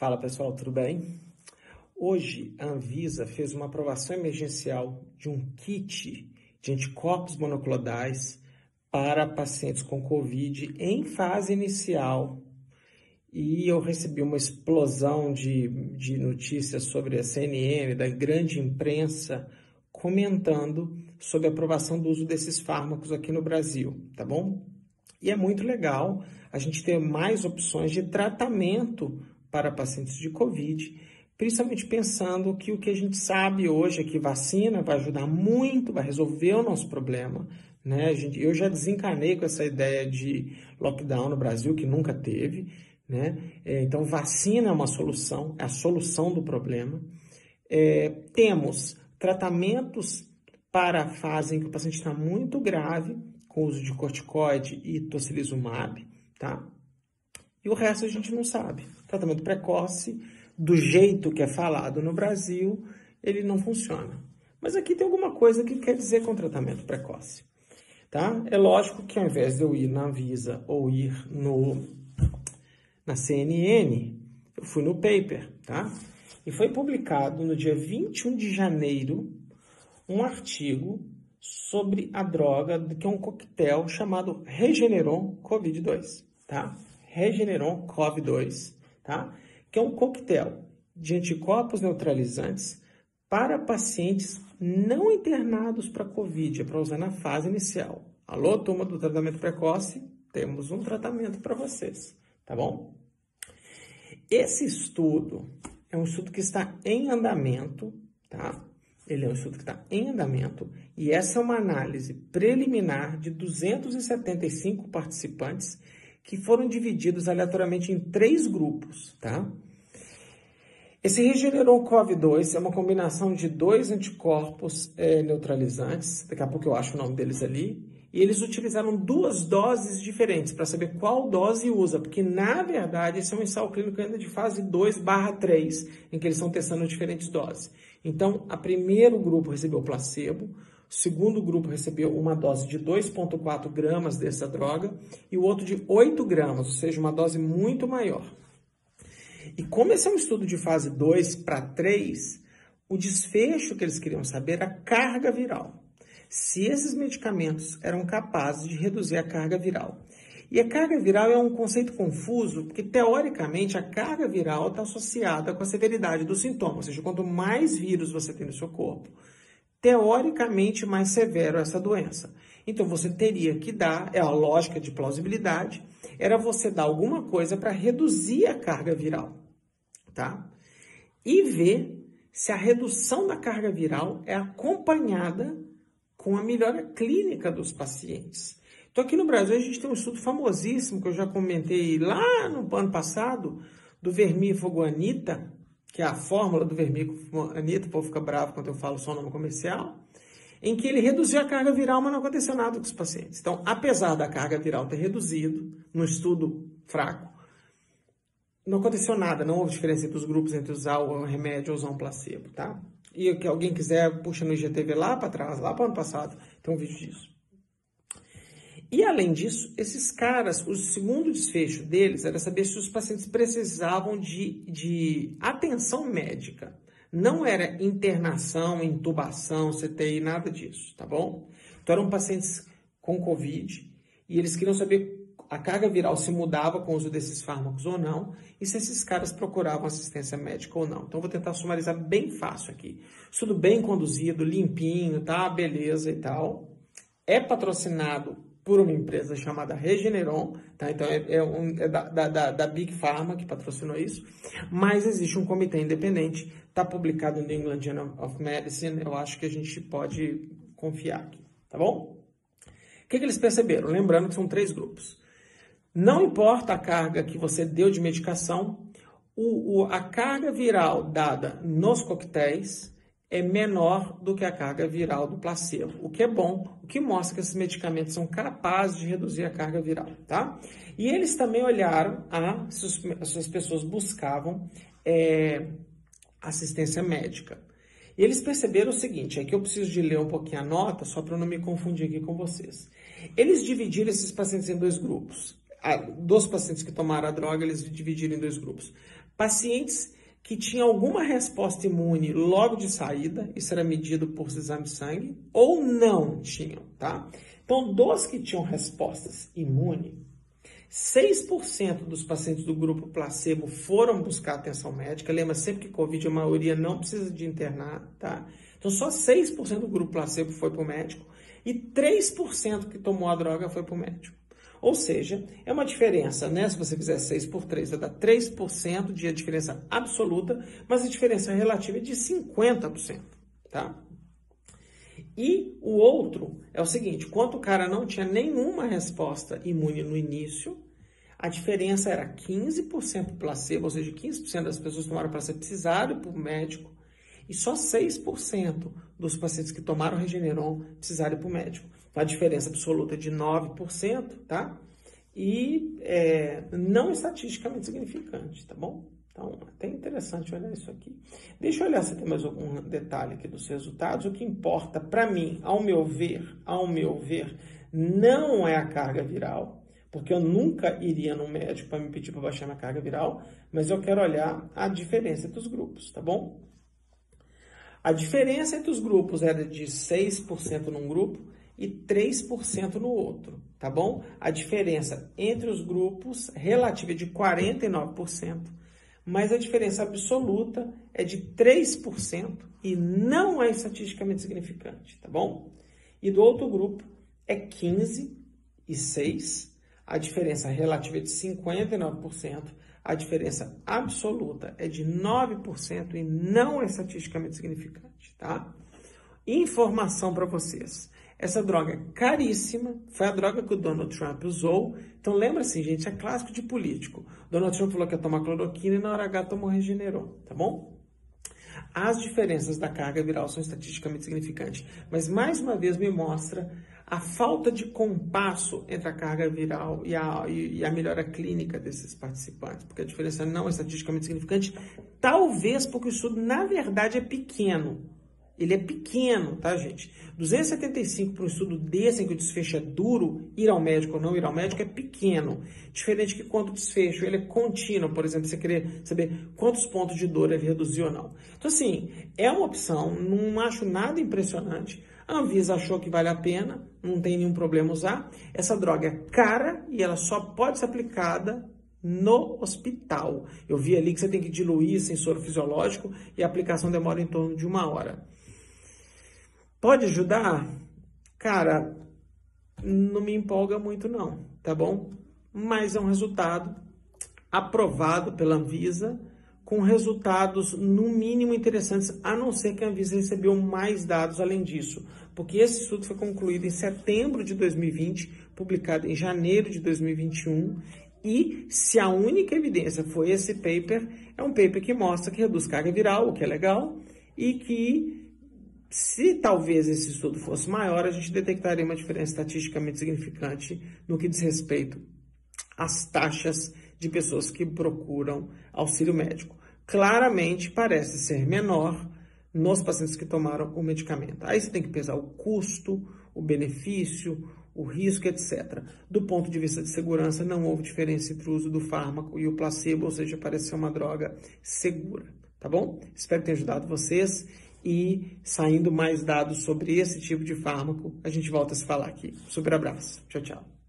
Fala pessoal, tudo bem? Hoje a Anvisa fez uma aprovação emergencial de um kit de anticorpos monoclonais para pacientes com Covid em fase inicial. E eu recebi uma explosão de, de notícias sobre a CNN, da grande imprensa, comentando sobre a aprovação do uso desses fármacos aqui no Brasil, tá bom? E é muito legal a gente ter mais opções de tratamento para pacientes de Covid, principalmente pensando que o que a gente sabe hoje é que vacina vai ajudar muito, vai resolver o nosso problema. Né? Gente, eu já desencanei com essa ideia de lockdown no Brasil, que nunca teve. Né? É, então, vacina é uma solução, é a solução do problema. É, temos tratamentos para a fase em que o paciente está muito grave, com uso de corticoide e tocilizumab, tá? E o resto a gente não sabe. Tratamento precoce, do jeito que é falado no Brasil, ele não funciona. Mas aqui tem alguma coisa que quer dizer com tratamento precoce. Tá? É lógico que ao invés de eu ir na Visa ou ir no, na CNN, eu fui no paper, tá? E foi publicado no dia 21 de janeiro um artigo sobre a droga, que é um coquetel chamado Regeneron COVID-2, tá? Regeneron COV2, tá? Que é um coquetel de anticorpos neutralizantes para pacientes não internados para COVID, é para usar na fase inicial. Alô, turma do tratamento precoce, temos um tratamento para vocês, tá bom? Esse estudo é um estudo que está em andamento, tá? Ele é um estudo que está em andamento e essa é uma análise preliminar de 275 participantes que foram divididos aleatoriamente em três grupos, tá? Esse Regeneron COV2 é uma combinação de dois anticorpos é, neutralizantes, daqui a pouco eu acho o nome deles ali, e eles utilizaram duas doses diferentes para saber qual dose usa, porque na verdade esse é um ensaio clínico ainda de fase 2 barra 3, em que eles estão testando diferentes doses. Então, a primeiro grupo recebeu placebo, o segundo grupo recebeu uma dose de 2,4 gramas dessa droga e o outro de 8 gramas, ou seja, uma dose muito maior. E como esse é um estudo de fase 2 para 3, o desfecho que eles queriam saber era a carga viral. Se esses medicamentos eram capazes de reduzir a carga viral. E a carga viral é um conceito confuso, porque teoricamente a carga viral está associada com a severidade do sintoma, ou seja, quanto mais vírus você tem no seu corpo, teoricamente mais severo essa doença. Então você teria que dar, é a lógica de plausibilidade, era você dar alguma coisa para reduzir a carga viral, tá? E ver se a redução da carga viral é acompanhada com a melhora clínica dos pacientes. Então aqui no Brasil a gente tem um estudo famosíssimo que eu já comentei lá no ano passado do vermífugo Anita, que é a fórmula do vermífugo Anitta, o povo fica bravo quando eu falo só o nome comercial, em que ele reduziu a carga viral, mas não aconteceu nada com os pacientes. Então, apesar da carga viral ter reduzido, no estudo fraco, não aconteceu nada, não houve diferença entre os grupos entre usar o remédio ou usar um placebo, tá? E que alguém quiser, puxa no IGTV lá para trás, lá para o ano passado, tem um vídeo disso. E além disso, esses caras, o segundo desfecho deles era saber se os pacientes precisavam de, de atenção médica. Não era internação, intubação, CTI, nada disso, tá bom? Então eram pacientes com Covid e eles queriam saber a carga viral se mudava com o uso desses fármacos ou não e se esses caras procuravam assistência médica ou não. Então vou tentar sumarizar bem fácil aqui. Tudo bem conduzido, limpinho, tá? Beleza e tal. É patrocinado por uma empresa chamada Regeneron, tá? Então é, é, um, é da, da, da, Big Pharma que patrocinou isso, mas existe um comitê independente, está publicado no England Journal of Medicine, eu acho que a gente pode confiar aqui, tá bom? O que, que eles perceberam? Lembrando que são três grupos. Não importa a carga que você deu de medicação, o, o, a carga viral dada nos coquetéis é menor do que a carga viral do placebo, o que é bom, o que mostra que esses medicamentos são capazes de reduzir a carga viral, tá? E eles também olharam a, se, as pessoas buscavam é, assistência médica. E eles perceberam o seguinte, é que eu preciso de ler um pouquinho a nota, só para não me confundir aqui com vocês. Eles dividiram esses pacientes em dois grupos. dos pacientes que tomaram a droga, eles dividiram em dois grupos. pacientes que tinham alguma resposta imune logo de saída, isso era medido por exame de sangue, ou não tinham, tá? Então, dos que tinham respostas imunes, 6% dos pacientes do grupo placebo foram buscar atenção médica. Lembra sempre que Covid a maioria não precisa de internar, tá? Então só 6% do grupo placebo foi para o médico e 3% que tomou a droga foi para o médico. Ou seja, é uma diferença, né? Se você fizer 6 por 3, vai dar 3% de diferença absoluta, mas a diferença relativa é de 50%, tá? E o outro é o seguinte: quando o cara não tinha nenhuma resposta imune no início, a diferença era 15% placebo, ou seja, 15% das pessoas tomaram placebo precisaram ir para o médico, e só 6% dos pacientes que tomaram Regeneron precisaram ir para o médico. Então, a diferença absoluta de 9%, tá? E é, não estatisticamente significante, tá bom? Então, até interessante olhar isso aqui. Deixa eu olhar se tem mais algum detalhe aqui dos resultados. O que importa para mim, ao meu ver, ao meu ver, não é a carga viral, porque eu nunca iria no médico para me pedir para baixar minha carga viral, mas eu quero olhar a diferença entre os grupos, tá bom? A diferença entre os grupos era de 6% num grupo e 3% no outro, tá bom? A diferença entre os grupos relativa é de 49% mas a diferença absoluta é de 3% e não é estatisticamente significante, tá bom? E do outro grupo é 15 e 6, a diferença relativa é de 59%, a diferença absoluta é de 9% e não é estatisticamente significante, tá? Informação para vocês. Essa droga é caríssima, foi a droga que o Donald Trump usou. Então lembra assim, gente, é clássico de político. Donald Trump falou que ia tomar cloroquina e na hora H tomou regenerou, tá bom? As diferenças da carga viral são estatisticamente significantes, mas mais uma vez me mostra a falta de compasso entre a carga viral e a, e a melhora clínica desses participantes, porque a diferença não é estatisticamente significante, talvez porque o estudo, na verdade, é pequeno. Ele é pequeno, tá, gente? 275 para um estudo desse, em que o desfecho é duro, ir ao médico ou não ir ao médico, é pequeno. Diferente que quando desfecho ele é contínuo, por exemplo, você querer saber quantos pontos de dor ele reduziu ou não. Então, assim, é uma opção, não acho nada impressionante. A Anvisa achou que vale a pena, não tem nenhum problema usar. Essa droga é cara e ela só pode ser aplicada no hospital. Eu vi ali que você tem que diluir sem soro fisiológico e a aplicação demora em torno de uma hora. Pode ajudar? Cara, não me empolga muito não, tá bom? Mas é um resultado aprovado pela Anvisa, com resultados no mínimo interessantes, a não ser que a Anvisa recebeu mais dados além disso, porque esse estudo foi concluído em setembro de 2020, publicado em janeiro de 2021, e se a única evidência foi esse paper, é um paper que mostra que reduz carga viral, o que é legal, e que se talvez esse estudo fosse maior, a gente detectaria uma diferença estatisticamente significante no que diz respeito às taxas de pessoas que procuram auxílio médico. Claramente parece ser menor nos pacientes que tomaram o medicamento. Aí você tem que pesar o custo, o benefício, o risco, etc. Do ponto de vista de segurança, não houve diferença entre o uso do fármaco e o placebo, ou seja, parece ser uma droga segura. Tá bom? Espero ter ajudado vocês e saindo mais dados sobre esse tipo de fármaco, a gente volta a se falar aqui. Super abraço. Tchau, tchau.